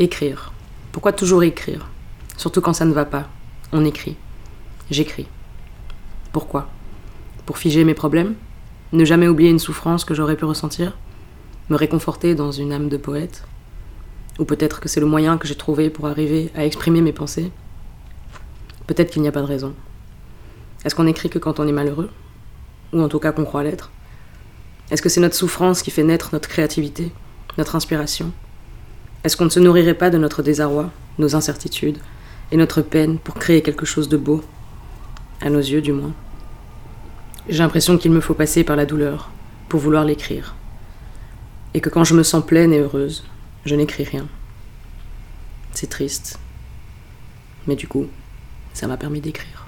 Écrire. Pourquoi toujours écrire? Surtout quand ça ne va pas. On écrit. J'écris. Pourquoi? Pour figer mes problèmes? Ne jamais oublier une souffrance que j'aurais pu ressentir? Me réconforter dans une âme de poète? Ou peut-être que c'est le moyen que j'ai trouvé pour arriver à exprimer mes pensées? Peut-être qu'il n'y a pas de raison. Est-ce qu'on écrit que quand on est malheureux? Ou en tout cas qu'on croit l'être? Est-ce que c'est notre souffrance qui fait naître notre créativité, notre inspiration? Est-ce qu'on ne se nourrirait pas de notre désarroi, nos incertitudes et notre peine pour créer quelque chose de beau? À nos yeux du moins. J'ai l'impression qu'il me faut passer par la douleur pour vouloir l'écrire. Et que quand je me sens pleine et heureuse, je n'écris rien. C'est triste. Mais du coup, ça m'a permis d'écrire.